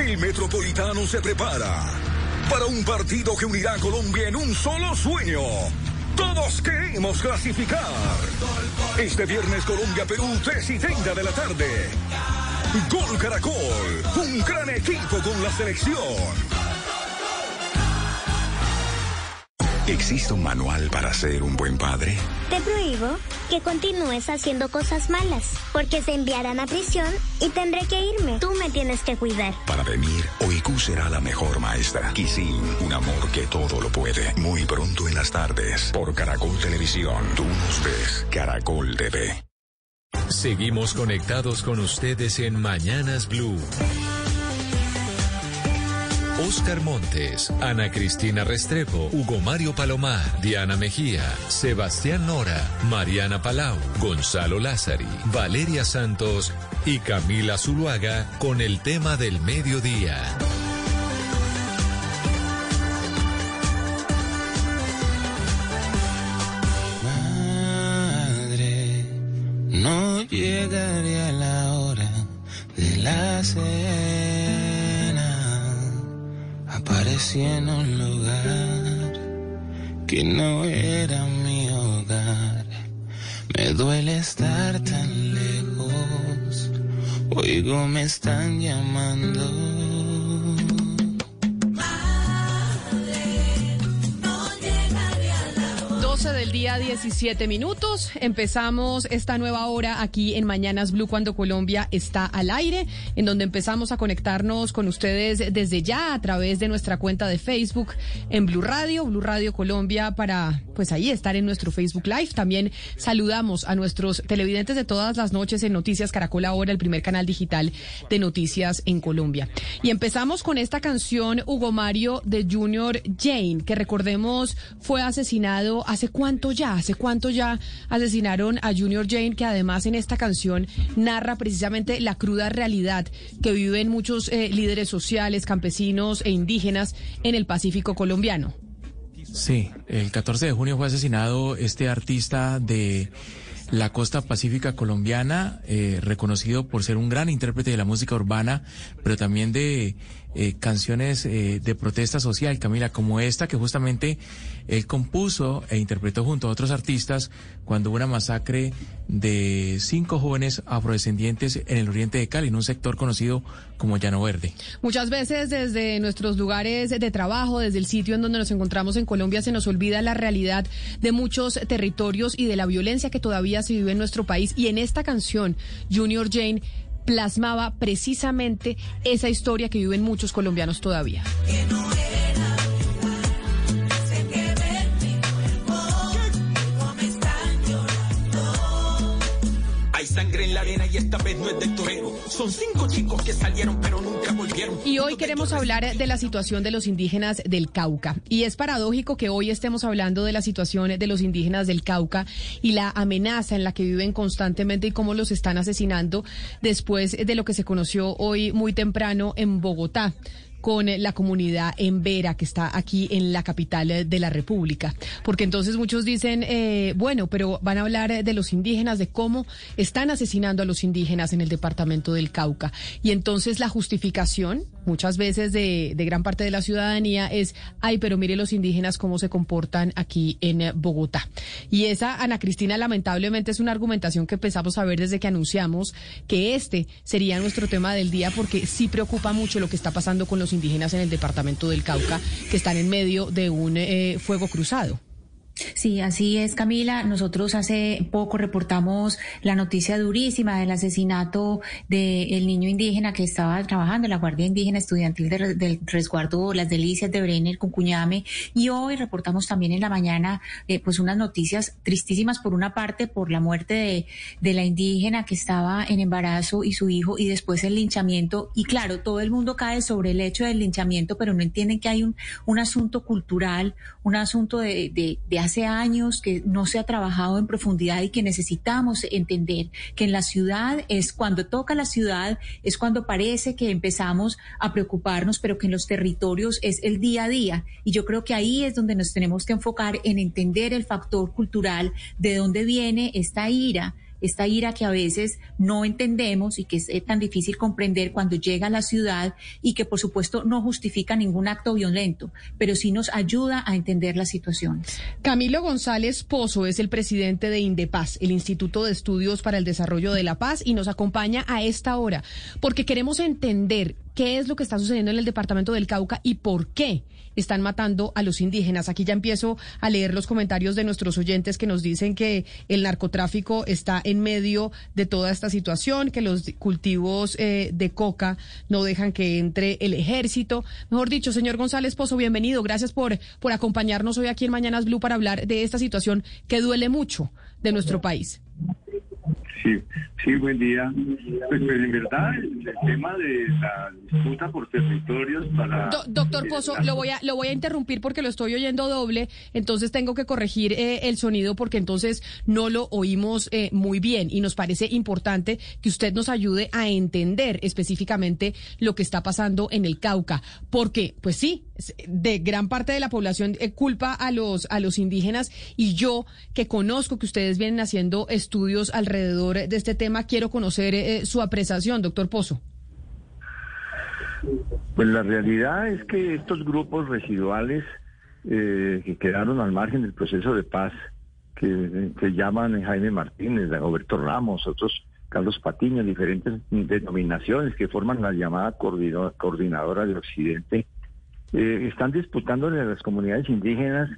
el Metropolitano se prepara para un partido que unirá a Colombia en un solo sueño. Todos queremos clasificar. Este viernes Colombia-Perú, 3 y 30 de la tarde. Gol Caracol, un gran equipo con la selección. ¿Existe un manual para ser un buen padre? Te prohíbo que continúes haciendo cosas malas, porque se enviarán a prisión y tendré que irme. Tú me tienes que cuidar. Para venir, Oiku será la mejor maestra. Kisin, un amor que todo lo puede. Muy pronto en las tardes, por Caracol Televisión. Tú nos ves, Caracol TV. Seguimos conectados con ustedes en Mañanas Blue. Oscar Montes, Ana Cristina Restrepo, Hugo Mario Palomar, Diana Mejía, Sebastián Nora, Mariana Palau, Gonzalo Lázari, Valeria Santos y Camila Zuluaga con el tema del mediodía. Madre, no llegaría la hora de la cena. Aparecí en un lugar que no era mi hogar. Me duele estar tan lejos. Oigo, me están llamando. 12 del día, 17 minutos. Empezamos esta nueva hora aquí en Mañanas Blue cuando Colombia está al aire, en donde empezamos a conectarnos con ustedes desde ya a través de nuestra cuenta de Facebook en Blue Radio, Blue Radio Colombia, para pues ahí estar en nuestro Facebook Live. También saludamos a nuestros televidentes de todas las noches en Noticias Caracol Ahora, el primer canal digital de noticias en Colombia. Y empezamos con esta canción Hugo Mario de Junior Jane, que recordemos fue asesinado hace cuánto ya, hace cuánto ya asesinaron a Junior Jane, que además en esta canción narra precisamente la cruda realidad que viven muchos eh, líderes sociales, campesinos e indígenas en el Pacífico colombiano. Sí, el 14 de junio fue asesinado este artista de la costa pacífica colombiana, eh, reconocido por ser un gran intérprete de la música urbana, pero también de eh, canciones eh, de protesta social, Camila, como esta que justamente él compuso e interpretó junto a otros artistas cuando hubo una masacre de cinco jóvenes afrodescendientes en el oriente de Cali, en un sector conocido como Llano Verde. Muchas veces desde nuestros lugares de trabajo, desde el sitio en donde nos encontramos en Colombia, se nos olvida la realidad de muchos territorios y de la violencia que todavía se vive en nuestro país. Y en esta canción, Junior Jane plasmaba precisamente esa historia que viven muchos colombianos todavía. Sangre en la arena y esta vez no es de. Son cinco chicos que salieron pero nunca volvieron. Y hoy queremos hablar de la situación de los indígenas del Cauca. Y es paradójico que hoy estemos hablando de la situación de los indígenas del Cauca y la amenaza en la que viven constantemente y cómo los están asesinando después de lo que se conoció hoy muy temprano en Bogotá con la comunidad en Vera, que está aquí en la capital de la República. Porque entonces muchos dicen, eh, bueno, pero van a hablar de los indígenas, de cómo están asesinando a los indígenas en el departamento del Cauca. Y entonces la justificación, muchas veces de, de gran parte de la ciudadanía, es, ay, pero mire los indígenas cómo se comportan aquí en Bogotá. Y esa, Ana Cristina, lamentablemente es una argumentación que empezamos a ver desde que anunciamos que este sería nuestro tema del día, porque sí preocupa mucho lo que está pasando con los indígenas en el departamento del Cauca que están en medio de un eh, fuego cruzado. Sí, así es, Camila. Nosotros hace poco reportamos la noticia durísima del asesinato del niño indígena que estaba trabajando en la Guardia Indígena Estudiantil de- del Resguardo Las Delicias de Brenner con Cuñame. Y hoy reportamos también en la mañana eh, pues unas noticias tristísimas por una parte por la muerte de, de la indígena que estaba en embarazo y su hijo y después el linchamiento. Y claro, todo el mundo cae sobre el hecho del linchamiento, pero no entienden que hay un, un asunto cultural, un asunto de, de, de hace años que no se ha trabajado en profundidad y que necesitamos entender que en la ciudad es cuando toca la ciudad, es cuando parece que empezamos a preocuparnos, pero que en los territorios es el día a día. Y yo creo que ahí es donde nos tenemos que enfocar en entender el factor cultural, de dónde viene esta ira esta ira que a veces no entendemos y que es tan difícil comprender cuando llega a la ciudad y que por supuesto no justifica ningún acto violento, pero sí nos ayuda a entender las situaciones. Camilo González Pozo es el presidente de Indepaz, el Instituto de Estudios para el Desarrollo de la Paz, y nos acompaña a esta hora porque queremos entender qué es lo que está sucediendo en el departamento del Cauca y por qué están matando a los indígenas. Aquí ya empiezo a leer los comentarios de nuestros oyentes que nos dicen que el narcotráfico está en medio de toda esta situación, que los cultivos eh, de coca no dejan que entre el ejército. Mejor dicho, señor González Pozo, bienvenido. Gracias por, por acompañarnos hoy aquí en Mañanas Blue para hablar de esta situación que duele mucho de nuestro país. Sí, sí, buen día. Pues, pues, en verdad el, tema de la disputa por territorios para... doctor Pozo, lo voy, a, lo voy a interrumpir porque lo estoy oyendo doble, entonces tengo que corregir eh, el sonido porque entonces no lo oímos eh, muy bien y nos parece importante que usted nos ayude a entender específicamente lo que está pasando en el Cauca. Porque, pues sí, de gran parte de la población eh, culpa a los, a los indígenas y yo que conozco que ustedes vienen haciendo estudios alrededor de este tema, quiero conocer eh, su apreciación, doctor Pozo. Pues la realidad es que estos grupos residuales eh, que quedaron al margen del proceso de paz, que se llaman Jaime Martínez, Roberto Ramos, otros Carlos Patiño, diferentes denominaciones que forman la llamada coordinadora de Occidente, eh, están disputando a las comunidades indígenas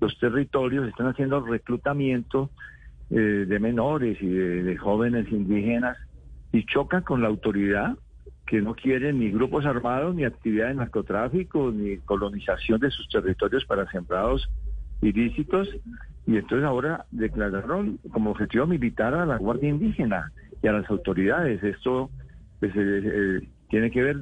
los territorios, están haciendo reclutamiento eh, de menores y de, jóvenes indígenas y chocan con la autoridad que no quiere ni grupos armados, ni actividad de narcotráfico, ni colonización de sus territorios para sembrados ilícitos. Y entonces ahora declararon como objetivo militar a la Guardia Indígena y a las autoridades. Esto pues, eh, tiene que ver,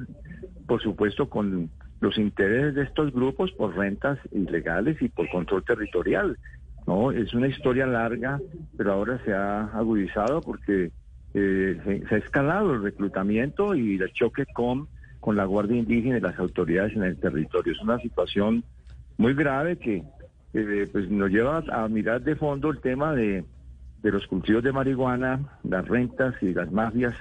por supuesto, con los intereses de estos grupos por rentas ilegales y por control territorial. No, es una historia larga, pero ahora se ha agudizado porque eh, se, ha escalado el reclutamiento y el choque con, con la Guardia Indígena y las autoridades en el territorio. Es una situación muy grave que eh, pues nos lleva a mirar de fondo el tema de, de los cultivos de marihuana, las rentas y las mafias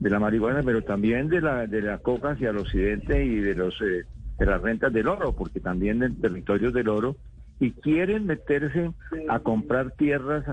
de la marihuana, pero también de la de la coca hacia el occidente y de los eh, de las rentas del oro, porque también en territorios del oro y quieren meterse a comprar tierras,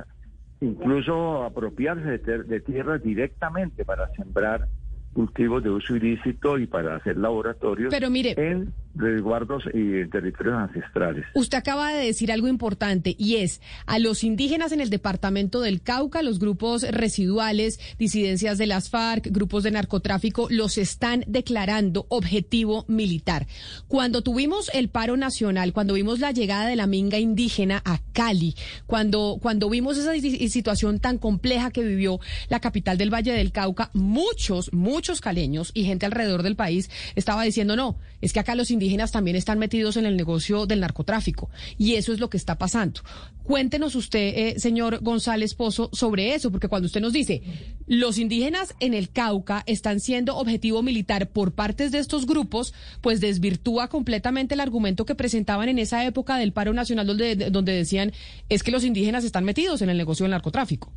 incluso apropiarse de, de tierras directamente para sembrar cultivos de uso ilícito y para hacer laboratorios Pero mire, en resguardos y territorios ancestrales. Usted acaba de decir algo importante y es a los indígenas en el departamento del Cauca, los grupos residuales, disidencias de las FARC, grupos de narcotráfico, los están declarando objetivo militar. Cuando tuvimos el paro nacional, cuando vimos la llegada de la minga indígena a Cali, cuando, cuando vimos esa situación tan compleja que vivió la capital del Valle del Cauca, muchos, muchos caleños y gente alrededor del país estaba diciendo no, es que acá los indígenas también están metidos en el negocio del narcotráfico y eso es lo que está pasando. Cuéntenos usted, eh, señor González Pozo, sobre eso, porque cuando usted nos dice los indígenas en el Cauca están siendo objetivo militar por partes de estos grupos, pues desvirtúa completamente el argumento que presentaban en esa época del paro nacional donde, decían es que los indígenas están metidos en el negocio del narcotráfico.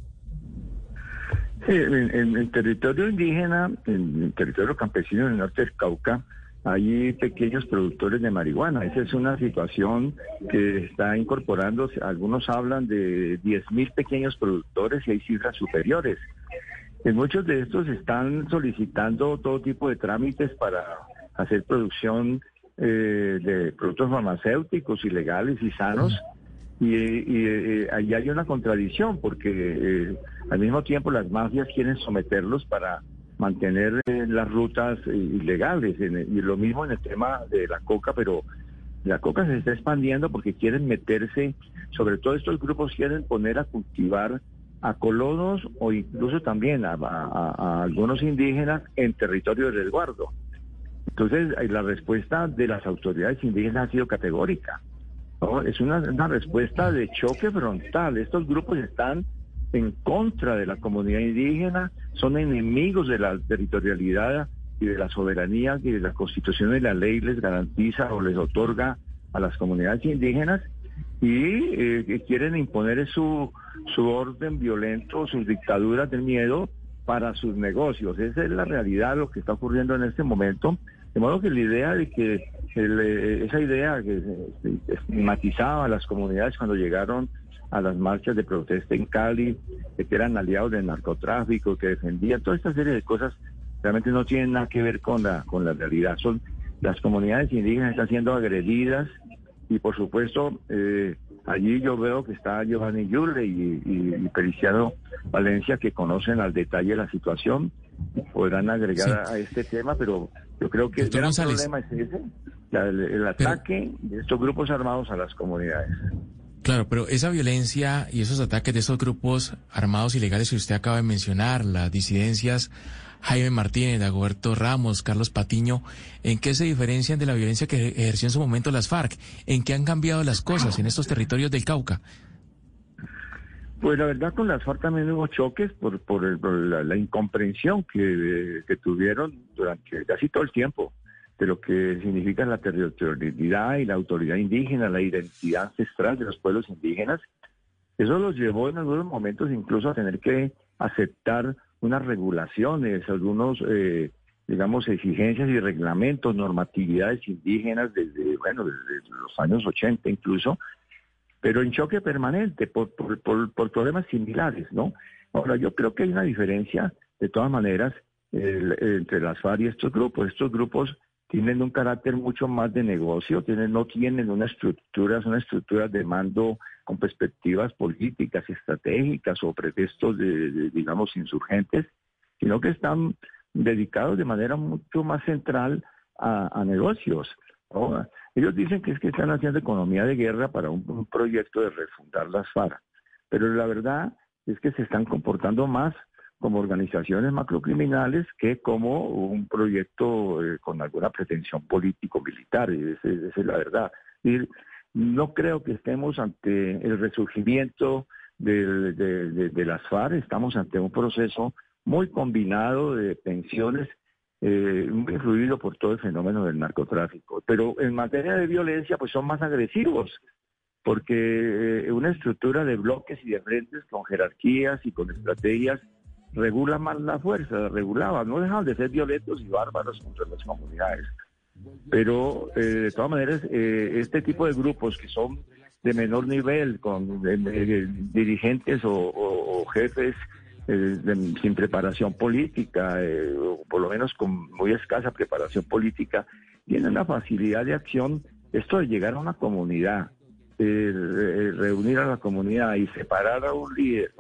Sí, en, el territorio indígena, en el territorio campesino del norte del Cauca, hay pequeños productores de marihuana. Esa es una situación que está incorporándose. Algunos hablan de 10.000 pequeños productores y hay cifras superiores. En muchos de estos están solicitando todo tipo de trámites para hacer producción eh, de productos farmacéuticos ilegales y sanos. Y, eh, ahí hay una contradicción porque eh, al mismo tiempo las mafias quieren someterlos para mantener eh, las rutas eh, ilegales. y lo mismo en el tema de la coca, pero la coca se está expandiendo porque quieren meterse, sobre todo estos grupos quieren poner a cultivar a colonos o incluso también a, algunos indígenas en territorio de resguardo. Entonces, eh, la respuesta de las autoridades indígenas ha sido categórica. Es una, una respuesta de choque frontal. Estos grupos están en contra de la comunidad indígena, son enemigos de la territorialidad y de la soberanía que la constitución y la ley les garantiza o les otorga a las comunidades indígenas y eh, quieren imponer su, su orden violento, sus dictaduras del miedo para sus negocios. Esa es la realidad, lo que está ocurriendo en este momento. De modo que la idea de que esa idea que estigmatizaba a las comunidades cuando llegaron a las marchas de protesta en Cali, que eran aliados del narcotráfico, que defendían toda esta serie de cosas, realmente no tienen nada que ver con la, con la realidad. Son las comunidades indígenas están siendo agredidas y por supuesto eh, allí yo veo que está Giovanni Yule y, y, Feliciano Valencia que conocen al detalle la situación, podrán agregar a este tema, pero yo creo que el gran problema es ese, el, ataque de estos grupos armados a las comunidades. Claro, pero esa violencia y esos ataques de esos grupos armados ilegales que usted acaba de mencionar, las disidencias Jaime Martínez, Dagoberto Ramos, Carlos Patiño, ¿en qué se diferencian de la violencia que ejerció en su momento las FARC? ¿En qué han cambiado las cosas en estos territorios del Cauca? Pues la verdad con las FARC también hubo choques por, por, la, incomprensión que, que, tuvieron durante casi todo el tiempo de lo que significa la territorialidad y la autoridad indígena, la identidad ancestral de los pueblos indígenas. Eso los llevó en algunos momentos incluso a tener que aceptar unas regulaciones, algunos, eh, digamos, exigencias y reglamentos, normatividades indígenas desde, bueno, desde los años 80 incluso, pero en choque permanente por, problemas similares, ¿no? Ahora, yo creo que hay una diferencia, de todas maneras, entre las FARC y estos grupos. Estos grupos tienen un carácter mucho más de negocio, tienen, no tienen una estructura, una estructura de mando con perspectivas políticas, estratégicas o pretextos de, digamos, insurgentes, sino que están dedicados de manera mucho más central a, negocios. Ellos dicen que es que están haciendo economía de guerra para un proyecto de refundar las FARC, pero la verdad es que se están comportando más como organizaciones macrocriminales que como un proyecto eh, con alguna pretensión político-militar. Esa, es la verdad. Y no creo que estemos ante el resurgimiento de, las FARC, estamos ante un proceso muy combinado de tensiones, eh, influido por todo el fenómeno del narcotráfico. Pero en materia de violencia, pues son más agresivos, porque eh, una estructura de bloques y de frentes con jerarquías y con estrategias regula más la fuerza, regulaba, no dejaban de ser violentos y bárbaros contra las comunidades. Pero eh, de todas maneras, eh, este tipo de grupos que son de menor nivel, con dirigentes o, jefes eh, sin preparación política, o por lo menos con muy escasa preparación política, tienen una facilidad de acción, esto de llegar a una comunidad, reunir a la comunidad y separar a un líder,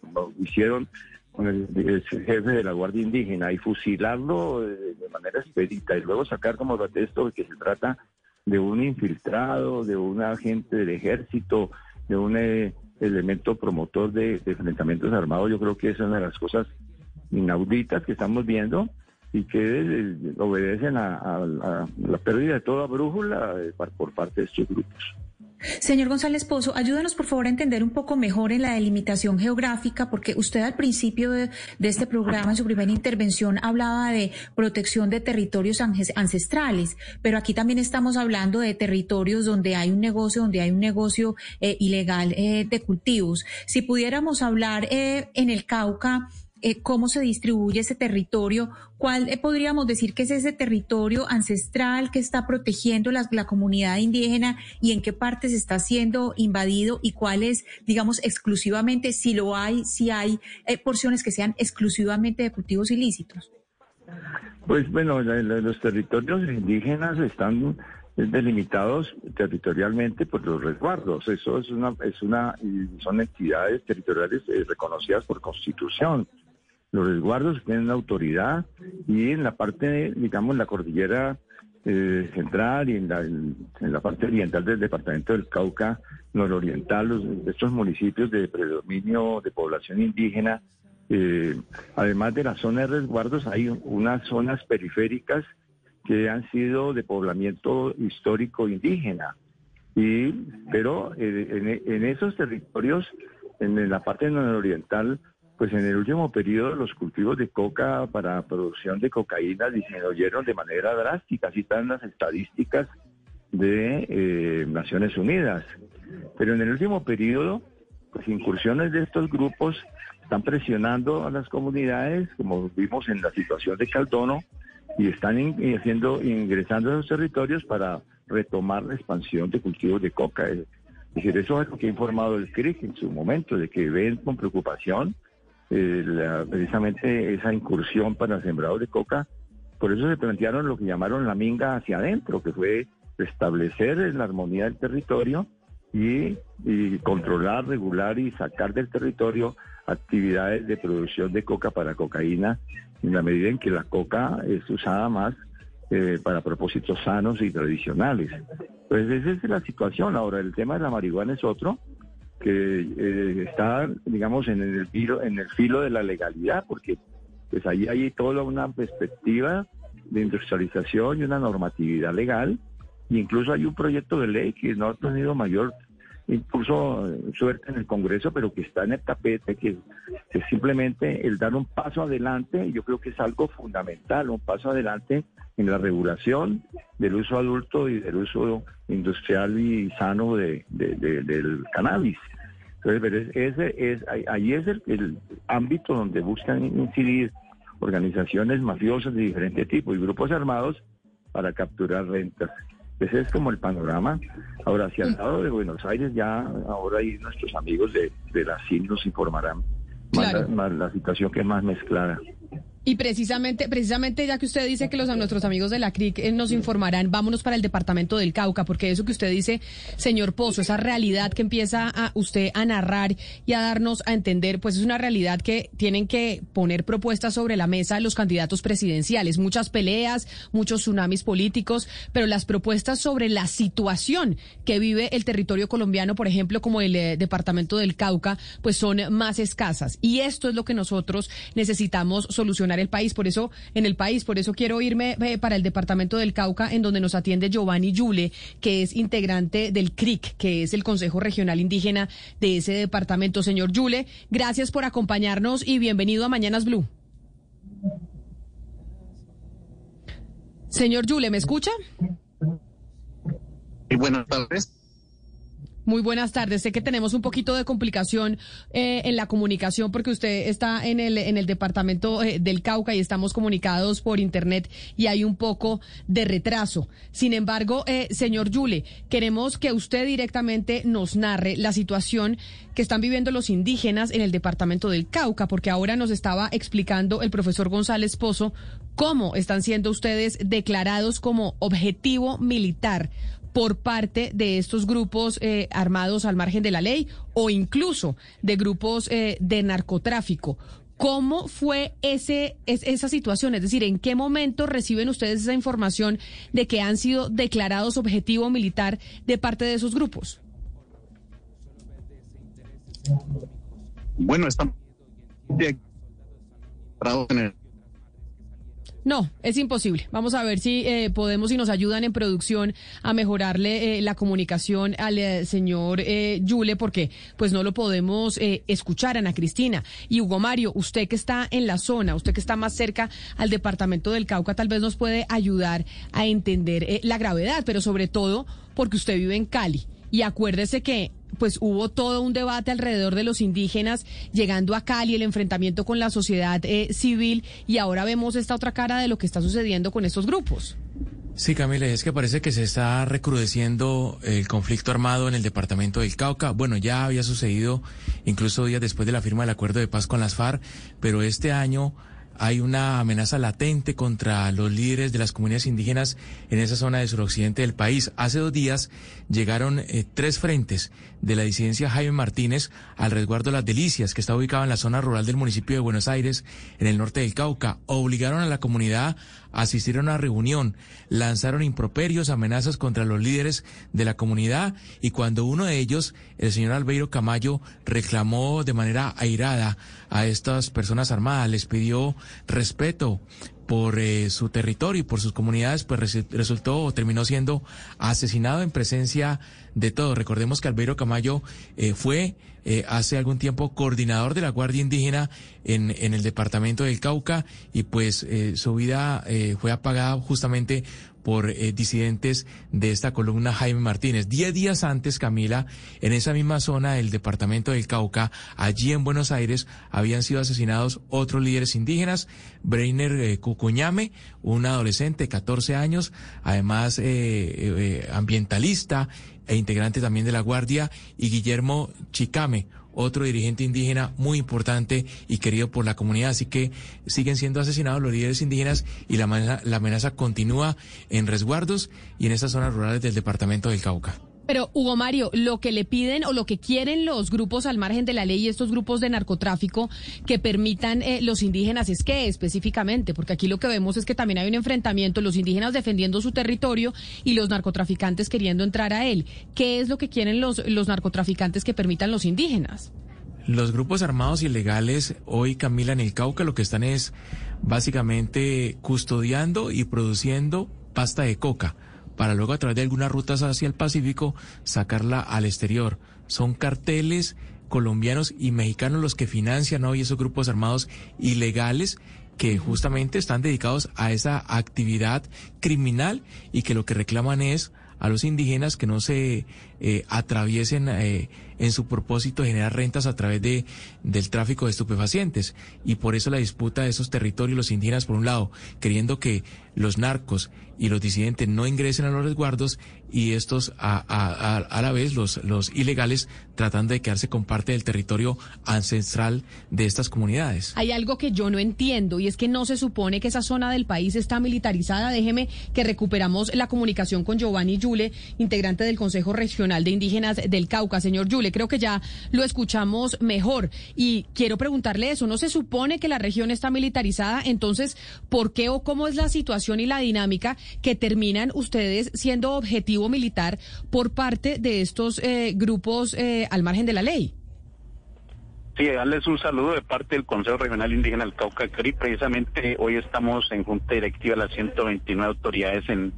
como hicieron con el, jefe de la Guardia Indígena y fusilarlo de, manera expedita y luego sacar como protesto que se trata de un infiltrado, de un agente del ejército, de un eh, elemento promotor de, enfrentamientos armados, yo creo que es una de las cosas inauditas que estamos viendo y que eh, obedecen a, la pérdida de toda brújula eh, por parte de estos grupos. Señor González Pozo, ayúdanos por favor a entender un poco mejor en la delimitación geográfica, porque usted al principio de, este programa, en su primera intervención, hablaba de protección de territorios ancestrales, pero aquí también estamos hablando de territorios donde hay un negocio, donde hay un negocio eh, ilegal eh, de cultivos. Si pudiéramos hablar eh, en el Cauca, eh, cómo se distribuye ese territorio, cuál eh, podríamos decir que es ese territorio ancestral que está protegiendo la, comunidad indígena y en qué partes está siendo invadido y cuál es, digamos, exclusivamente, si lo hay, si hay eh, porciones que sean exclusivamente de cultivos ilícitos. Pues bueno, los territorios indígenas están delimitados territorialmente por los resguardos. Eso es una, es una, son entidades territoriales reconocidas por constitución. Los resguardos tienen autoridad y en la parte, digamos, la cordillera eh, central y en la, en la, parte oriental del departamento del Cauca, nororiental, los, estos municipios de predominio de población indígena, eh, además de la zona de resguardos, hay unas zonas periféricas que han sido de poblamiento histórico indígena. Y, pero eh, en, en, esos territorios, en la parte nororiental, pues en el último periodo los cultivos de coca para producción de cocaína disminuyeron de manera drástica, así están las estadísticas de eh, Naciones Unidas. Pero en el último periodo, pues incursiones de estos grupos están presionando a las comunidades, como vimos en la situación de Caldono, y están haciendo, ingresando a los territorios para retomar la expansión de cultivos de coca. Es decir, eso es lo que ha informado el CRIC en su momento, de que ven con preocupación eh, precisamente esa incursión para el sembrado de coca. Por eso se plantearon lo que llamaron la minga hacia adentro, que fue restablecer la armonía del territorio y, controlar, regular y sacar del territorio actividades de producción de coca para cocaína en la medida en que la coca es usada más eh, para propósitos sanos y tradicionales. Pues esa es la situación. Ahora, el tema de la marihuana es otro que eh, está, digamos, en el filo, en el filo de la legalidad, porque pues ahí hay toda una perspectiva de industrialización y una normatividad legal, e incluso hay un proyecto de ley que no ha tenido mayor impulso, eh, suerte en el Congreso, pero que está en el tapete, que, que simplemente el dar un paso adelante, yo creo que es algo fundamental, un paso adelante en la regulación del uso adulto y del uso industrial y sano de, del cannabis. Entonces, ese es, ahí es el, ámbito donde buscan incidir organizaciones mafiosas de diferente tipo y grupos armados para capturar rentas. Ese es como el panorama. Ahora, hacia el lado de Buenos Aires, ya ahora ahí nuestros amigos de, de la CIN nos informarán más la situación que es más mezclada. Y precisamente, precisamente ya que usted dice que los nuestros amigos de la CRIC eh, nos informarán, vámonos para el departamento del Cauca, porque eso que usted dice, señor Pozo, esa realidad que empieza a usted a narrar y a darnos a entender, pues es una realidad que tienen que poner propuestas sobre la mesa los candidatos presidenciales, muchas peleas, muchos tsunamis políticos, pero las propuestas sobre la situación que vive el territorio colombiano, por ejemplo, como el eh, departamento del Cauca, pues son más escasas. Y esto es lo que nosotros necesitamos solucionar el país. Por eso, en el país, por eso quiero irme eh, para el departamento del Cauca, en donde nos atiende Giovanni Yule, que es integrante del CRIC, que es el Consejo Regional Indígena de ese departamento. Señor Yule, gracias por acompañarnos y bienvenido a Mañanas Blue. Señor Yule, ¿me escucha? Y buenas tardes. Muy buenas tardes. Sé que tenemos un poquito de complicación eh, en la comunicación porque usted está en el, en el departamento eh, del Cauca y estamos comunicados por Internet y hay un poco de retraso. Sin embargo, eh, señor Yule, queremos que usted directamente nos narre la situación que están viviendo los indígenas en el departamento del Cauca, porque ahora nos estaba explicando el profesor González Pozo cómo están siendo ustedes declarados como objetivo militar por parte de estos grupos eh, armados al margen de la ley o incluso de grupos eh, de narcotráfico. ¿Cómo fue ese, esa situación? Es decir, ¿en qué momento reciben ustedes esa información de que han sido declarados objetivo militar de parte de esos grupos? Bueno, estamos no, es imposible. Vamos a ver si eh, podemos y nos ayudan en producción a mejorarle eh, la comunicación al eh, señor Yule, porque pues no lo podemos escuchar, Ana Cristina. Y Hugo Mario, usted que está en la zona, usted que está más cerca al departamento del Cauca, tal vez nos puede ayudar a entender la gravedad, pero sobre todo porque usted vive en Cali. Y acuérdese que pues hubo todo un debate alrededor de los indígenas llegando a Cali, el enfrentamiento con la sociedad eh, civil y ahora vemos esta otra cara de lo que está sucediendo con estos grupos. Sí, Camila, es que parece que se está recrudeciendo el conflicto armado en el departamento del Cauca. Bueno, ya había sucedido incluso días después de la firma del acuerdo de paz con las FARC, pero este año hay una amenaza latente contra los líderes de las comunidades indígenas en esa zona del suroccidente del país. Hace dos días llegaron eh, tres frentes de la disidencia Jaime Martínez al resguardo Las Delicias, que está ubicado en la zona rural del municipio de Buenos Aires, en el norte del Cauca. Obligaron a la comunidad a asistir a reunión, lanzaron improperios, amenazas contra los líderes de la comunidad y cuando uno de ellos, el señor Albeiro Camayo, reclamó de manera airada a estas personas armadas, les pidió respeto, por eh, su territorio y por sus comunidades, pues resultó o terminó siendo asesinado en presencia de todo. Recordemos que Albeiro Camayo eh, fue eh, hace algún tiempo coordinador de la Guardia Indígena en, en el departamento del Cauca y pues su vida fue apagada justamente por eh, disidentes de esta columna Jaime Martínez. Diez días antes, Camila, en esa misma zona del departamento del Cauca, allí en Buenos Aires, habían sido asesinados otros líderes indígenas, Breiner eh, Cucuñame, un adolescente de 14 años, además eh, ambientalista e integrante también de la Guardia, y Guillermo Chicame, otro dirigente indígena muy importante y querido por la comunidad. Así que siguen siendo asesinados los líderes indígenas y la amenaza, continúa en resguardos y en estas zonas rurales del departamento del Cauca. Pero, Hugo Mario, lo que le piden o lo que quieren los grupos al margen de la ley estos grupos de narcotráfico que permitan eh, los indígenas es qué específicamente, porque aquí lo que vemos es que también hay un enfrentamiento, los indígenas defendiendo su territorio y los narcotraficantes queriendo entrar a él. ¿Qué es lo que quieren los, los narcotraficantes que permitan los indígenas? Los grupos armados ilegales hoy, Camila, en el Cauca lo que están es básicamente custodiando y produciendo pasta de coca para luego a través de algunas rutas hacia el Pacífico sacarla al exterior. Son carteles colombianos y mexicanos los que financian hoy esos grupos armados ilegales que justamente están dedicados a esa actividad criminal y que lo que reclaman es a los indígenas que no se eh, atraviesen eh, en su propósito generar rentas a través de, del tráfico de estupefacientes. Y por eso la disputa de esos territorios, los indígenas por un lado, queriendo que los narcos y los disidentes no ingresen a los resguardos y estos a, a, a, la vez los, los ilegales tratando de quedarse con parte del territorio ancestral de estas comunidades. Hay algo que yo no entiendo y es que no se supone que esa zona del país está militarizada. Déjeme que recuperamos la comunicación con Giovanni Yule, integrante del Consejo Regional de Indígenas del Cauca. Señor Yule, creo que ya lo escuchamos mejor y quiero preguntarle eso. ¿No se supone que la región está militarizada? Entonces, ¿por qué o cómo es la situación y la dinámica que terminan ustedes siendo objetivo militar por parte de estos eh, grupos eh, al margen de la ley. Sí, darles un saludo de parte del Consejo Regional Indígena del Cauca Cari. Precisamente hoy estamos en Junta Directiva de las 129 autoridades en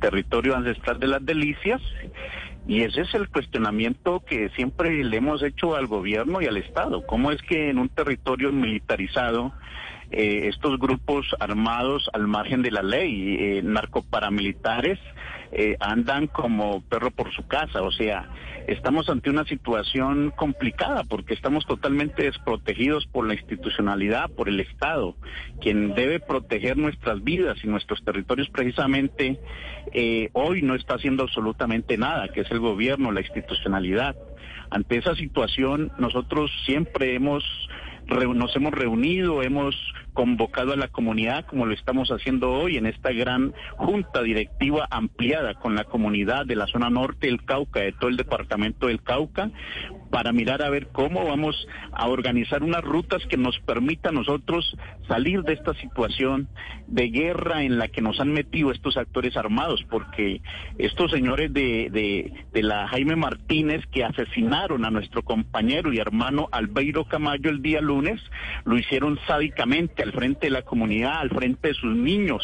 territorio ancestral de las Delicias. Y ese es el cuestionamiento que siempre le hemos hecho al gobierno y al Estado. ¿Cómo es que en un territorio militarizado eh, estos grupos armados al margen de la ley, eh, narcoparamilitares, eh, andan como perro por su casa. O sea, estamos ante una situación complicada porque estamos totalmente desprotegidos por la institucionalidad, por el Estado, quien debe proteger nuestras vidas y nuestros territorios precisamente hoy no está haciendo absolutamente nada, que es el gobierno, la institucionalidad. Ante esa situación, nosotros siempre hemos nos hemos reunido, hemos convocado a la comunidad, como lo estamos haciendo hoy en esta gran junta directiva ampliada con la comunidad de la zona norte del Cauca, de todo el departamento del Cauca, para mirar a ver cómo vamos a organizar unas rutas que nos permita nosotros salir de esta situación de guerra en la que nos han metido estos actores armados, porque estos señores de, de, de la Jaime Martínez que asesinaron a nuestro compañero y hermano Albeiro Camayo el día lunes, lo hicieron sádicamente al frente de la comunidad, al frente de sus niños.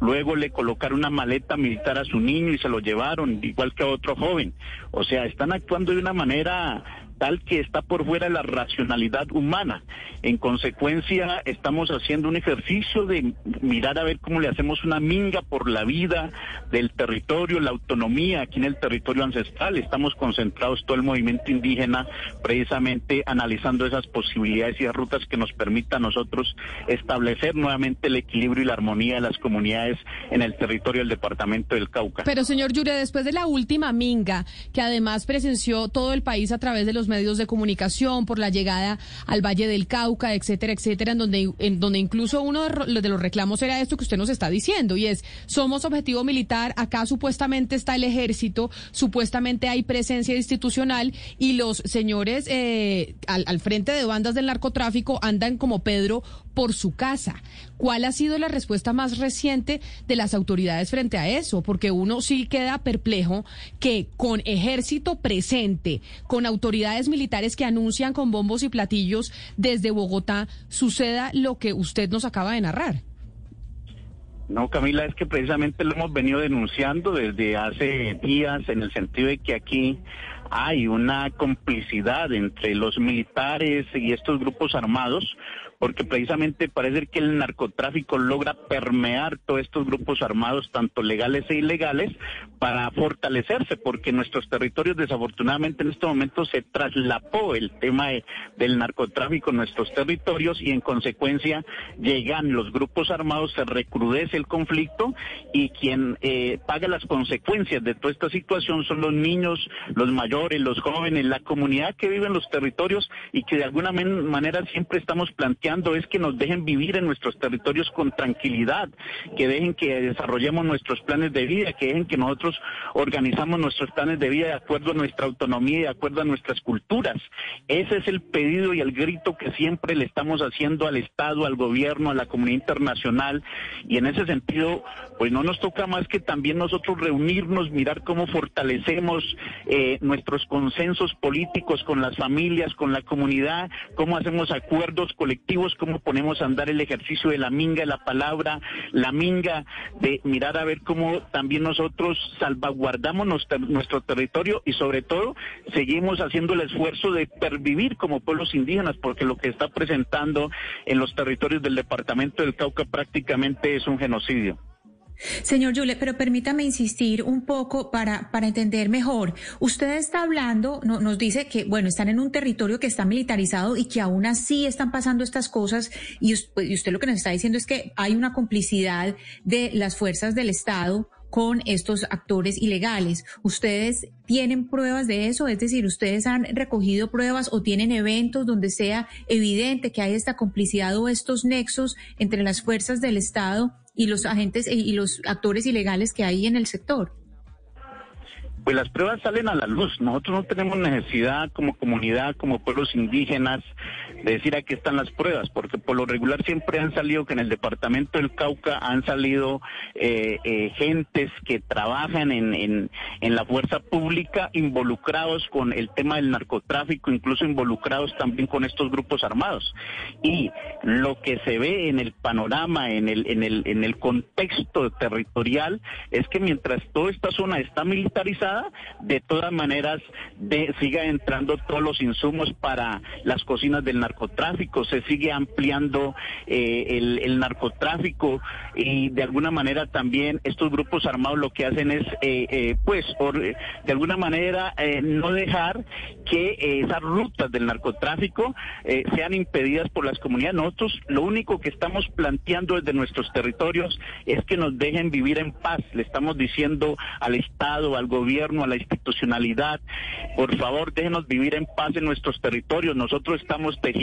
Luego le colocaron una maleta militar a su niño y se lo llevaron, igual que a otro joven. O sea, están actuando de una manera tal que está por fuera de la racionalidad humana. En consecuencia, estamos haciendo un ejercicio de mirar a ver cómo le hacemos una minga por la vida del territorio, la autonomía aquí en el territorio ancestral. Estamos concentrados todo el movimiento indígena precisamente analizando esas posibilidades y rutas que nos permitan a nosotros establecer nuevamente el equilibrio y la armonía de las comunidades en el territorio del departamento del Cauca. Pero señor Yure, después de la última minga, que además presenció todo el país a través de medios de comunicación, por la llegada al Valle del Cauca, etcétera, etcétera, en donde, en donde incluso uno de los reclamos era esto que usted nos está diciendo, y es, somos objetivo militar, acá supuestamente está el ejército, supuestamente hay presencia institucional, y los señores eh, al frente de bandas del narcotráfico andan como Pedro por su casa. ¿Cuál ha sido la respuesta más reciente de las autoridades frente a eso? Porque uno sí queda perplejo que con ejército presente, con autoridades militares que anuncian con bombos y platillos desde Bogotá, suceda lo que usted nos acaba de narrar. No, Camila, es que precisamente lo hemos venido denunciando desde hace días en el sentido de que aquí hay una complicidad entre los militares y estos grupos armados porque precisamente parece que el narcotráfico logra permear todos estos grupos armados, tanto legales e ilegales, para fortalecerse, porque nuestros territorios desafortunadamente en este momento se traslapó el tema del narcotráfico en nuestros territorios y en consecuencia llegan los grupos armados, se recrudece el conflicto y quien eh, paga las consecuencias de toda esta situación son los niños, los mayores, los jóvenes, la comunidad que vive en los territorios y que de alguna manera siempre estamos planteando es que nos dejen vivir en nuestros territorios con tranquilidad, que dejen que desarrollemos nuestros planes de vida, que dejen que nosotros organizamos nuestros planes de vida de acuerdo a nuestra autonomía y de acuerdo a nuestras culturas. Ese es el pedido y el grito que siempre le estamos haciendo al Estado, al gobierno, a la comunidad internacional. Y en ese sentido, pues no nos toca más que también nosotros reunirnos, mirar cómo fortalecemos eh, nuestros consensos políticos con las familias, con la comunidad, cómo hacemos acuerdos colectivos cómo ponemos a andar el ejercicio de la minga, la palabra, la minga, de mirar a ver cómo también nosotros salvaguardamos nuestro, territorio y sobre todo seguimos haciendo el esfuerzo de pervivir como pueblos indígenas, porque lo que está presentando en los territorios del departamento del Cauca prácticamente es un genocidio. Señor Yule, pero permítame insistir un poco para, para entender mejor. Usted está hablando, no, nos dice que, bueno, están en un territorio que está militarizado y que aún así están pasando estas cosas y usted, y usted lo que nos está diciendo es que hay una complicidad de las fuerzas del Estado con estos actores ilegales. ¿Ustedes tienen pruebas de eso? Es decir, ¿ustedes han recogido pruebas o tienen eventos donde sea evidente que hay esta complicidad o estos nexos entre las fuerzas del Estado y los agentes y los actores ilegales que hay en el sector? Pues las pruebas salen a la luz. Nosotros no tenemos necesidad como comunidad, como pueblos indígenas, de decir aquí están las pruebas, porque por lo regular siempre han salido que en el departamento del Cauca han salido eh, eh, gentes que trabajan en, en, la fuerza pública involucrados con el tema del narcotráfico, incluso involucrados también con estos grupos armados. Y lo que se ve en el panorama, en el, en el, en el contexto territorial, es que mientras toda esta zona está militarizada, de todas maneras de, siga entrando todos los insumos para las cocinas del narcotráfico narcotráfico, se sigue ampliando eh, el, narcotráfico y de alguna manera también estos grupos armados lo que hacen es, eh, eh, pues, de alguna manera no dejar que esas rutas del narcotráfico sean impedidas por las comunidades. Nosotros lo único que estamos planteando desde nuestros territorios es que nos dejen vivir en paz. Le estamos diciendo al Estado, al gobierno, a la institucionalidad, por favor, déjenos vivir en paz en nuestros territorios. Nosotros estamos tejiendo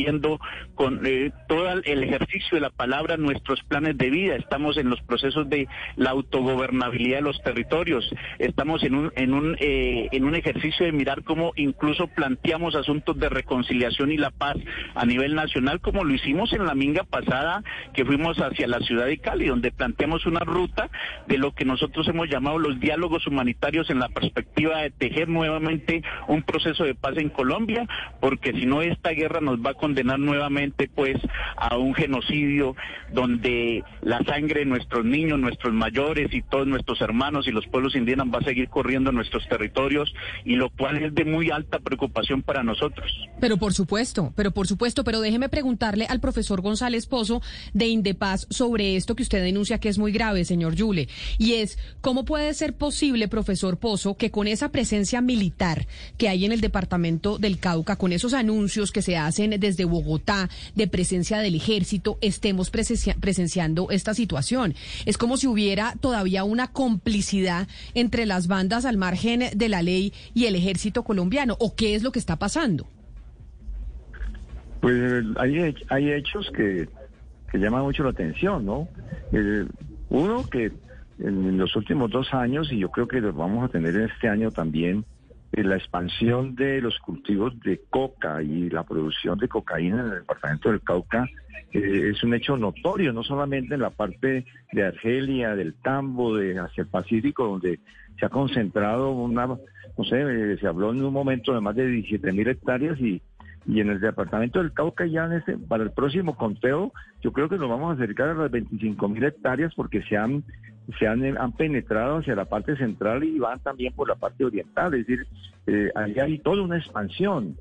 con eh, todo el ejercicio de la palabra nuestros planes de vida. Estamos en los procesos de la autogobernabilidad de los territorios. Estamos en un, en un, eh, en un ejercicio de mirar cómo incluso planteamos asuntos de reconciliación y la paz a nivel nacional, como lo hicimos en la minga pasada que fuimos hacia la ciudad de Cali, donde planteamos una ruta de lo que nosotros hemos llamado los diálogos humanitarios en la perspectiva de tejer nuevamente un proceso de paz en Colombia, porque si no esta guerra nos va a condenar nuevamente pues a un genocidio donde la sangre de nuestros niños, nuestros mayores y todos nuestros hermanos y los pueblos indígenas va a seguir corriendo en nuestros territorios y lo cual es de muy alta preocupación para nosotros. Pero por supuesto, pero por supuesto, pero déjeme preguntarle al profesor González Pozo de Indepaz sobre esto que usted denuncia que es muy grave, señor Yule, y es cómo puede ser posible, profesor Pozo, que con esa presencia militar que hay en el departamento del Cauca, con esos anuncios que se hacen desde de Bogotá, de presencia del ejército, estemos presenciando esta situación. Es como si hubiera todavía una complicidad entre las bandas al margen de la ley y el ejército colombiano. ¿O qué es lo que está pasando? Pues hay, hay hechos que, que llaman mucho la atención, ¿no? Eh, uno que en los últimos dos años, y yo creo que los vamos a tener este año también, la expansión de los cultivos de coca y la producción de cocaína en el departamento del Cauca eh, es un hecho notorio, no solamente en la parte de Argelia, del Tambo, de hacia el Pacífico, donde se ha concentrado una, no sé, eh, se habló en un momento de más de 17 mil hectáreas y, y en el departamento del Cauca ya en para el próximo conteo, yo creo que nos vamos a acercar a las 25 mil hectáreas porque se han, se han, han, penetrado hacia la parte central y van también por la parte oriental, es decir, eh, hay toda una expansión.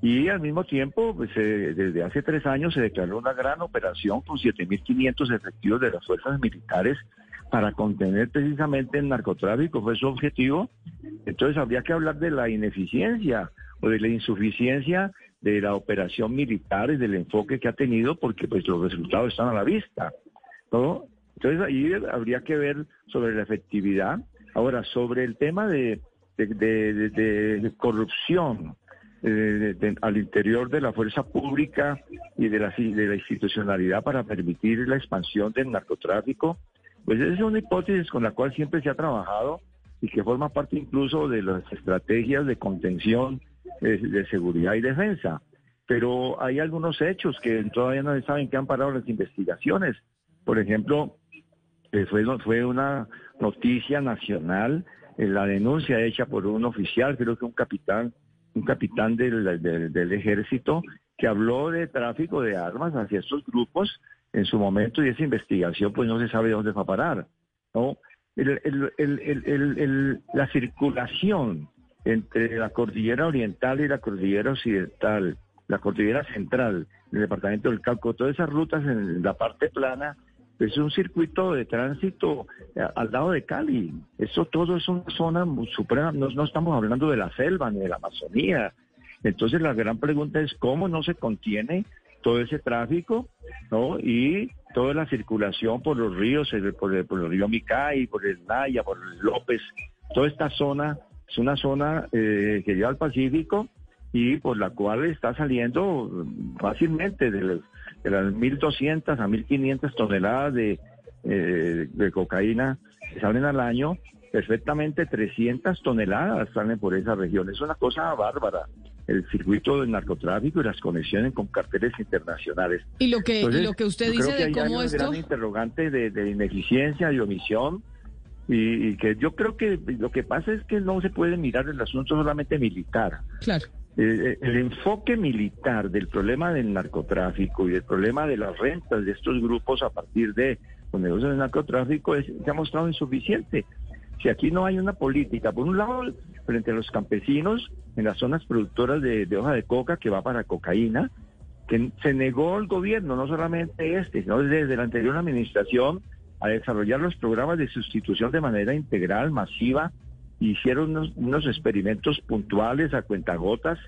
Y al mismo tiempo, pues, eh, desde hace tres años se declaró una gran operación con 7.500 efectivos de las fuerzas militares para contener precisamente el narcotráfico, fue su objetivo. Entonces habría que hablar de la ineficiencia o de la insuficiencia de la operación militar y del enfoque que ha tenido, porque pues los resultados están a la vista. ¿no? Entonces ahí habría que ver sobre la efectividad. Ahora, sobre el tema de, de, corrupción eh, al interior de la fuerza pública y de la, de la institucionalidad para permitir la expansión del narcotráfico, pues es una hipótesis con la cual siempre se ha trabajado y que forma parte incluso de las estrategias de contención de, seguridad y defensa. Pero hay algunos hechos que todavía no se saben que han parado las investigaciones. Por ejemplo, eh, fue, fue una noticia nacional en la denuncia hecha por un oficial, creo que un capitán, un capitán del, del, ejército, que habló de tráfico de armas hacia estos grupos en su momento y esa investigación pues no se sabe dónde va a parar. ¿no? El, el, la circulación entre la cordillera oriental y la cordillera occidental, la cordillera central, el departamento del Calco, todas esas rutas en la parte plana, es un circuito de tránsito eh, al lado de Cali. Eso todo es una zona suprema, no, estamos hablando de la selva ni de la Amazonía. Entonces la gran pregunta es cómo no se contiene todo ese tráfico, ¿no? Y toda la circulación por los ríos, por el, por el río Micay, por el Naya, por el López, toda esta zona es una zona eh, que lleva al Pacífico y por la cual está saliendo fácilmente de, las 1.200 a 1.500 toneladas de, eh, de cocaína que salen al año, perfectamente 300 toneladas salen por esa región. Es una cosa bárbara el circuito del narcotráfico y las conexiones con carteles internacionales. Y lo que, lo que usted dice de cómo esto... gran interrogante de, de ineficiencia y omisión y, que yo creo que lo que pasa es que no se puede mirar el asunto solamente militar. Claro. Eh, eh, el enfoque militar del problema del narcotráfico y del problema de las rentas de estos grupos a partir de los negocios del narcotráfico se ha mostrado insuficiente. Si aquí no hay una política, por un lado, frente a los campesinos en las zonas productoras de, de hoja de coca que va para cocaína, que se negó el gobierno, no solamente este, sino desde la anterior administración, a desarrollar los programas de sustitución de manera integral, masiva. Hicieron unos, experimentos puntuales a cuentagotas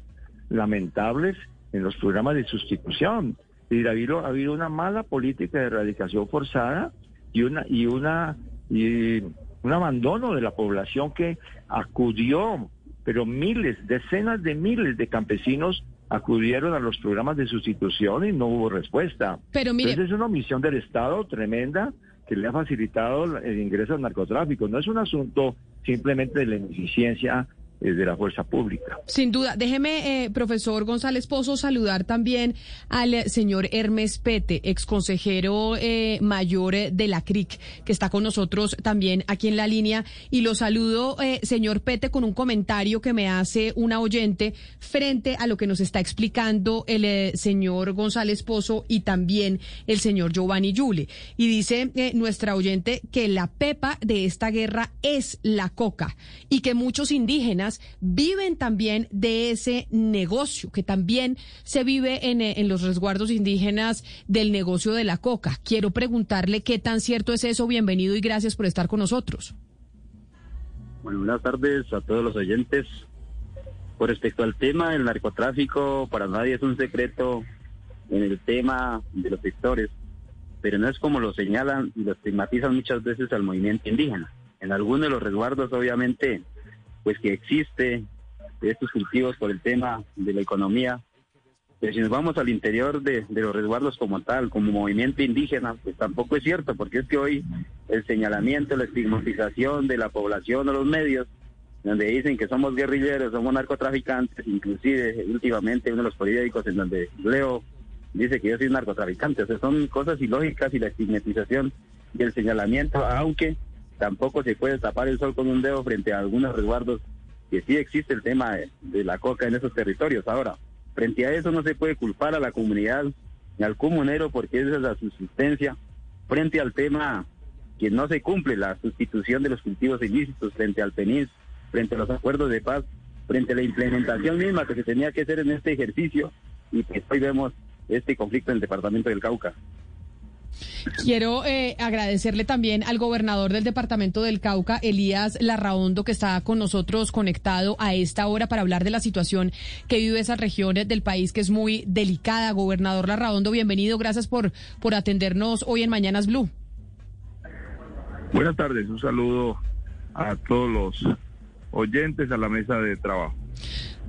lamentables en los programas de sustitución. Y ha habido, ha habido una mala política de erradicación forzada y una y una y un abandono de la población que acudió, pero miles, decenas de miles de campesinos acudieron a los programas de sustitución y no hubo respuesta. Pero mire, Entonces es una omisión del Estado tremenda que le ha facilitado el ingreso al narcotráfico. No es un asunto simplemente de la ineficiencia de la fuerza pública. Sin duda. Déjeme, eh, profesor González Pozo, saludar también al señor Hermes Pete, ex consejero eh, mayor de la CRIC, que está con nosotros también aquí en la línea. Y lo saludo, señor Pete, con un comentario que me hace una oyente frente a lo que nos está explicando el señor González Pozo y también el señor Giovanni Yule. Y dice nuestra oyente que la pepa de esta guerra es la coca y que muchos indígenas viven también de ese negocio, que también se vive en, en los resguardos indígenas del negocio de la coca. Quiero preguntarle qué tan cierto es eso. Bienvenido y gracias por estar con nosotros. Bueno, buenas tardes a todos los oyentes. Con respecto al tema del narcotráfico, para nadie es un secreto en el tema de los sectores, pero no es como lo señalan y lo estigmatizan muchas veces al movimiento indígena. En algunos de los resguardos, obviamente, pues que existe estos cultivos por el tema de la economía. Pero si nos vamos al interior de, los resguardos como tal, como movimiento indígena, pues tampoco es cierto, porque es que hoy el señalamiento, la estigmatización de la población o los medios, donde dicen que somos guerrilleros, somos narcotraficantes, inclusive últimamente uno de los periódicos en donde leo dice que yo soy narcotraficante, o sea, son cosas ilógicas y la estigmatización y el señalamiento, aunque tampoco se puede tapar el sol con un dedo frente a algunos resguardos que sí existe el tema de, la coca en esos territorios. Ahora, Frente a eso no se puede culpar a la comunidad ni al comunero porque esa es la subsistencia. Frente al tema que no se cumple la sustitución de los cultivos ilícitos frente al PENIS, frente a los acuerdos de paz, frente a la implementación misma que se tenía que hacer en este ejercicio y pues hoy vemos este conflicto en el departamento del Cauca. Quiero eh, agradecerle también al gobernador del departamento del Cauca, Elías Larraondo, que está con nosotros conectado a esta hora para hablar de la situación que vive esas regiones del país, que es muy delicada. Gobernador Larraondo, bienvenido. Gracias por, por atendernos hoy en Mañanas Blue. Buenas tardes, un saludo a todos los oyentes a la mesa de trabajo.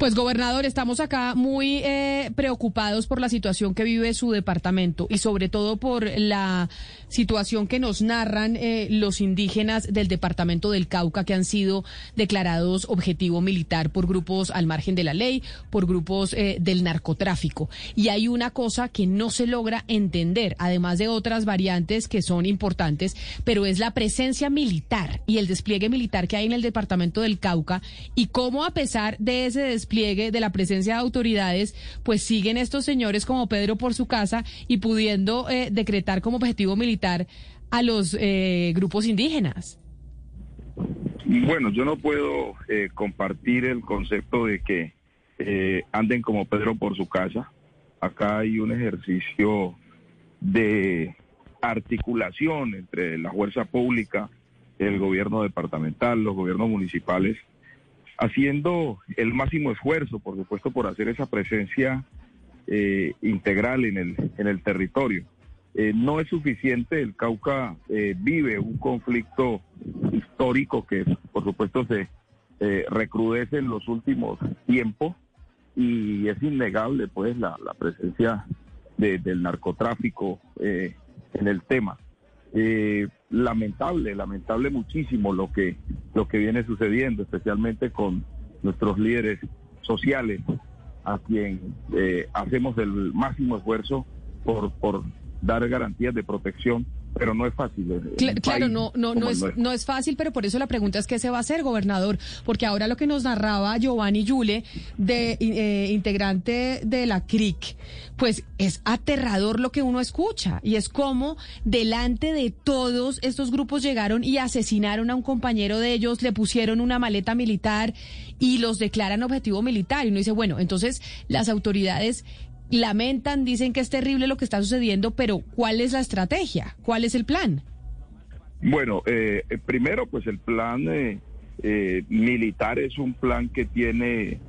Pues gobernador, estamos acá muy eh, preocupados por la situación que vive su departamento y sobre todo por la situación que nos narran eh, los indígenas del departamento del Cauca que han sido declarados objetivo militar por grupos al margen de la ley, por grupos eh, del narcotráfico. Y hay una cosa que no se logra entender, además de otras variantes que son importantes, pero es la presencia militar y el despliegue militar que hay en el departamento del Cauca y cómo a pesar de ese despliegue de la presencia de autoridades, pues siguen estos señores como Pedro por su casa y pudiendo eh, decretar como objetivo militar a los eh, grupos indígenas. Bueno, yo no puedo eh, compartir el concepto de que anden como Pedro por su casa. Acá hay un ejercicio de articulación entre la fuerza pública, el gobierno departamental, los gobiernos municipales haciendo el máximo esfuerzo, por supuesto, por hacer esa presencia eh, integral en el, en el territorio. Eh, no es suficiente, el Cauca eh, vive un conflicto histórico que, por supuesto, se recrudece en los últimos tiempos y es innegable, pues, la, la presencia del narcotráfico en el tema. Eh, lamentable, lamentable muchísimo lo que, lo que viene sucediendo, especialmente con nuestros líderes sociales, a quien eh, hacemos el máximo esfuerzo por, por dar garantías de protección pero no es fácil. claro, no, no, no es, no es fácil, pero por eso la pregunta es qué se va a hacer, gobernador, porque ahora lo que nos narraba Giovanni Yule, de eh, integrante de la CRIC, pues es aterrador lo que uno escucha y es como delante de todos estos grupos llegaron y asesinaron a un compañero de ellos, le pusieron una maleta militar y los declaran objetivo militar y uno dice, bueno, entonces las autoridades lamentan, dicen que es terrible lo que está sucediendo, pero ¿cuál es la estrategia? ¿Cuál es el plan? Bueno, eh, eh, primero, pues el plan eh, militar es un plan que tiene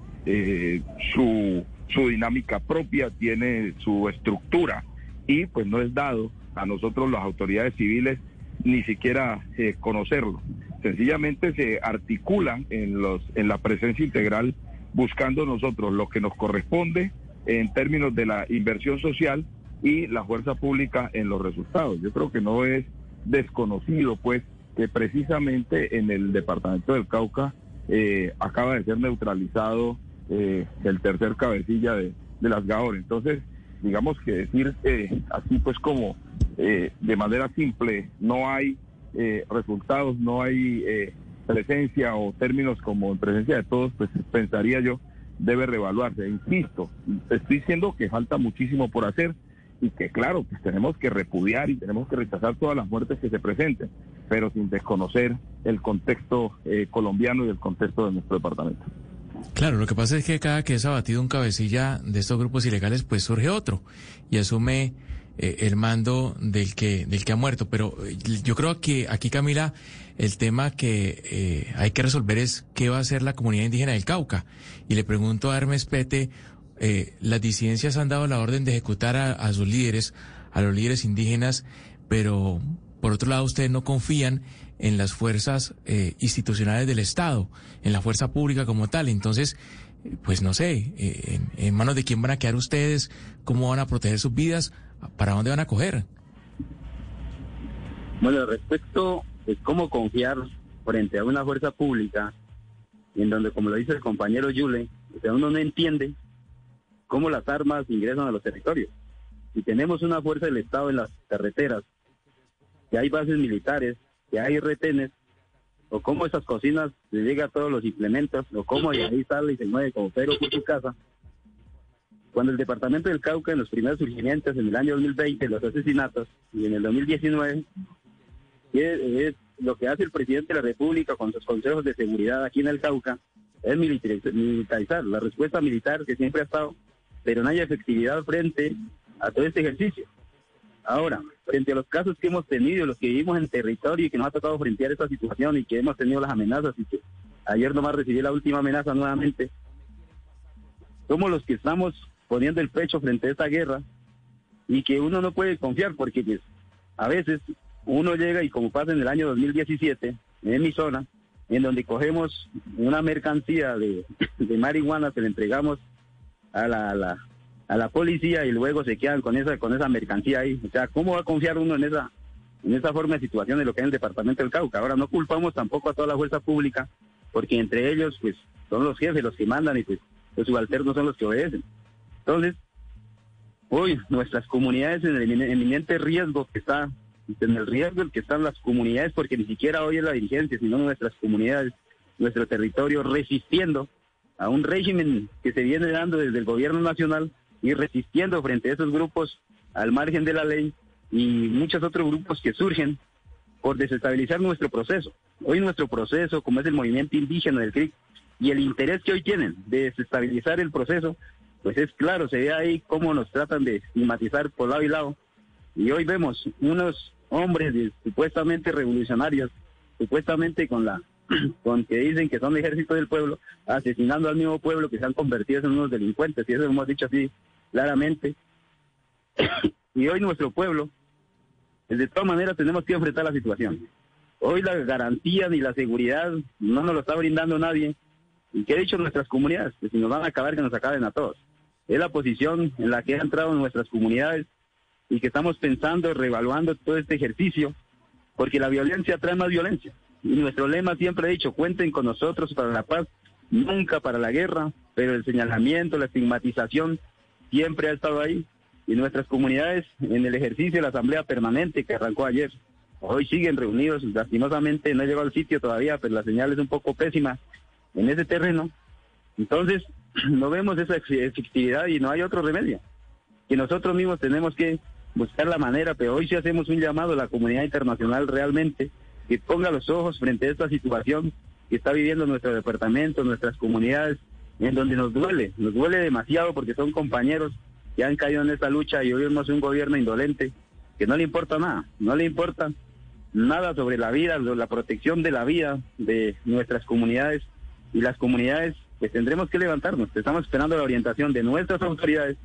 su, su dinámica propia, tiene su estructura y pues no es dado a nosotros las autoridades civiles ni siquiera conocerlo. Sencillamente se articulan en, los, en la presencia integral buscando nosotros lo que nos corresponde en términos de la inversión social y la fuerza pública en los resultados. Yo creo que no es desconocido, pues, que precisamente en el departamento del Cauca eh, acaba de ser neutralizado eh, el tercer cabecilla de, las GAOR. Entonces, digamos que decir así, pues, como eh, de manera simple, no hay resultados, no hay presencia o términos como en presencia de todos, pues pensaría yo debe revaluarse. Insisto, estoy diciendo que falta muchísimo por hacer y que claro, pues tenemos que repudiar y tenemos que rechazar todas las muertes que se presenten, pero sin desconocer el contexto eh, colombiano y el contexto de nuestro departamento. Claro, lo que pasa es que cada que es abatido un cabecilla de estos grupos ilegales, pues surge otro y asume eh, el mando del que, del que ha muerto. Pero eh, yo creo que aquí, Camila, el tema que eh, hay que resolver es qué va a hacer la comunidad indígena del Cauca. Y le pregunto a Hermes Pete, las disidencias han dado la orden de ejecutar a, sus líderes, a los líderes indígenas, pero por otro lado ustedes no confían en las fuerzas institucionales del Estado, en la fuerza pública como tal. Entonces, pues no sé, en, en, manos de quién van a quedar ustedes, cómo van a proteger sus vidas, ¿para dónde van a coger? Bueno, respecto de cómo confiar frente a una fuerza pública, en donde, como lo dice el compañero Yule, uno no entiende cómo las armas ingresan a los territorios. Si tenemos una fuerza del Estado en las carreteras, que hay bases militares, que hay retenes, o cómo esas cocinas le llega a todos los implementos, o cómo ahí sale y se mueve como pero por su casa, cuando el departamento del Cauca en los primeros surgimientos en el año 2020, los asesinatos, y en el 2019, es, es lo que hace el presidente de la República con sus consejos de seguridad aquí en el Cauca, es militarizar, la respuesta militar que siempre ha estado, pero no hay efectividad frente a todo este ejercicio. Ahora, frente a los casos que hemos tenido, los que vivimos en territorio y que nos ha tocado frentear esta situación y que hemos tenido las amenazas y que ayer nomás recibí la última amenaza nuevamente, somos los que estamos poniendo el pecho frente a esta guerra y que uno no puede confiar porque pues, a veces uno llega y como pasa en el año 2017, en mi zona, en donde cogemos una mercancía de, marihuana, se la entregamos a la, a la, a la policía y luego se quedan con esa con esa mercancía ahí. O sea, ¿cómo va a confiar uno en esa en esa forma de situación de lo que es el departamento del Cauca? Ahora no culpamos tampoco a toda la fuerza pública, porque entre ellos pues son los jefes los que mandan y pues los subalternos son los que obedecen. Entonces, hoy nuestras comunidades en el eminente riesgo que está en el riesgo en que están las comunidades, porque ni siquiera hoy es la dirigencia, sino nuestras comunidades, nuestro territorio, resistiendo a un régimen que se viene dando desde el gobierno nacional y resistiendo frente a esos grupos al margen de la ley y muchos otros grupos que surgen por desestabilizar nuestro proceso. Hoy nuestro proceso, como es el movimiento indígena del CRIC, y el interés que hoy tienen de desestabilizar el proceso, pues es claro, se ve ahí cómo nos tratan de estigmatizar por lado y lado. Y hoy vemos unos hombres supuestamente revolucionarios, supuestamente con la con que dicen que son ejército del pueblo, asesinando al mismo pueblo que se han convertido en unos delincuentes, y eso hemos dicho así claramente. y hoy nuestro pueblo, pues, de todas maneras tenemos que enfrentar la situación. Hoy la garantía ni la seguridad no nos lo está brindando nadie. ¿Y qué ha dicho nuestras comunidades? Que si nos van a acabar, que nos acaben a todos. Es la posición en la que han entrado nuestras comunidades y que estamos pensando, reevaluando todo este ejercicio, porque la violencia trae más violencia. Y nuestro lema siempre ha dicho, cuenten con nosotros para la paz, nunca para la guerra, pero el señalamiento, la estigmatización siempre ha estado ahí. Y nuestras comunidades en el ejercicio de la Asamblea Permanente que arrancó ayer, hoy siguen reunidos, lastimosamente no he llegado al sitio todavía, pero la señal es un poco pésima en ese terreno. Entonces, no vemos esa efectividad y no hay otro remedio. Que nosotros mismos tenemos que buscar la manera, pero hoy sí hacemos un llamado a la comunidad internacional realmente que ponga los ojos frente a esta situación que está viviendo nuestro departamento, nuestras comunidades, en donde nos duele, nos duele demasiado porque son compañeros que han caído en esta lucha y hoy vemos un gobierno indolente que no le importa nada, no le importa nada sobre la vida, la protección de la vida de nuestras comunidades y las comunidades pues tendremos que levantarnos, estamos esperando la orientación de nuestras autoridades,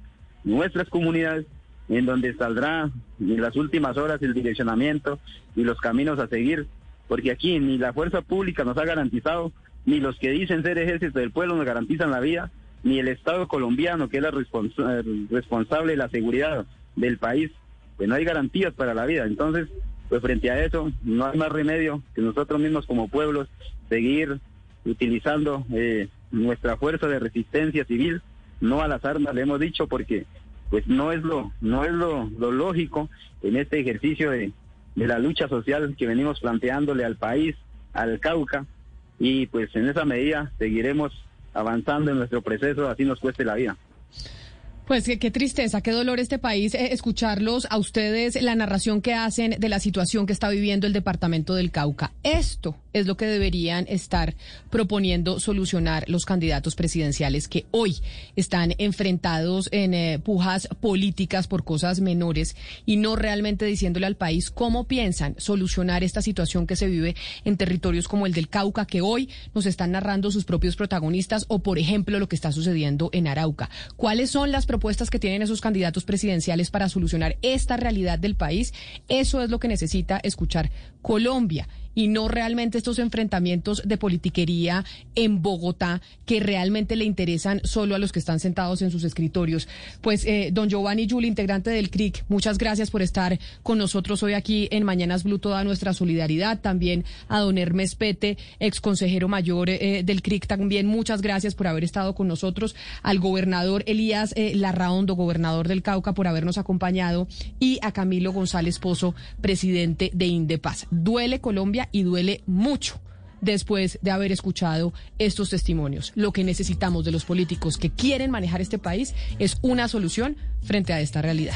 nuestras comunidades en donde saldrá en las últimas horas el direccionamiento y los caminos a seguir, porque aquí ni la fuerza pública nos ha garantizado, ni los que dicen ser ejército del pueblo nos garantizan la vida, ni el Estado colombiano, que es la responsable de la seguridad del país, pues no hay garantías para la vida. Entonces, pues frente a eso, no hay más remedio que nosotros mismos como pueblos seguir utilizando eh, nuestra fuerza de resistencia civil, no a las armas, le hemos dicho, porque pues no es lo, no es lo, lógico en este ejercicio de, de la lucha social que venimos planteándole al país, al Cauca, y pues en esa medida seguiremos avanzando en nuestro proceso, así nos cueste la vida. Pues qué, tristeza, qué dolor este país eh, escucharlos a ustedes, la narración que hacen de la situación que está viviendo el departamento del Cauca. Esto es lo que deberían estar proponiendo solucionar los candidatos presidenciales que hoy están enfrentados en eh, pujas políticas por cosas menores y no realmente diciéndole al país cómo piensan solucionar esta situación que se vive en territorios como el del Cauca, que hoy nos están narrando sus propios protagonistas, o por ejemplo lo que está sucediendo en Arauca. ¿Cuáles son las propuestas que tienen esos candidatos presidenciales para solucionar esta realidad del país. Eso es lo que necesita escuchar Colombia y no realmente estos enfrentamientos de politiquería en Bogotá que realmente le interesan solo a los que están sentados en sus escritorios. Pues, eh, don Giovanni Yuli, integrante del CRIC, muchas gracias por estar con nosotros hoy aquí en Mañanas Blue, toda nuestra solidaridad. También a don Hermes Pete, ex consejero mayor eh, del CRIC, también muchas gracias por haber estado con nosotros. Al gobernador Elías eh, Larraondo, gobernador del Cauca, por habernos acompañado. Y a Camilo González Pozo, presidente de Indepaz. Duele Colombia y duele mucho después de haber escuchado estos testimonios. Lo que necesitamos de los políticos que quieren manejar este país es una solución frente a esta realidad.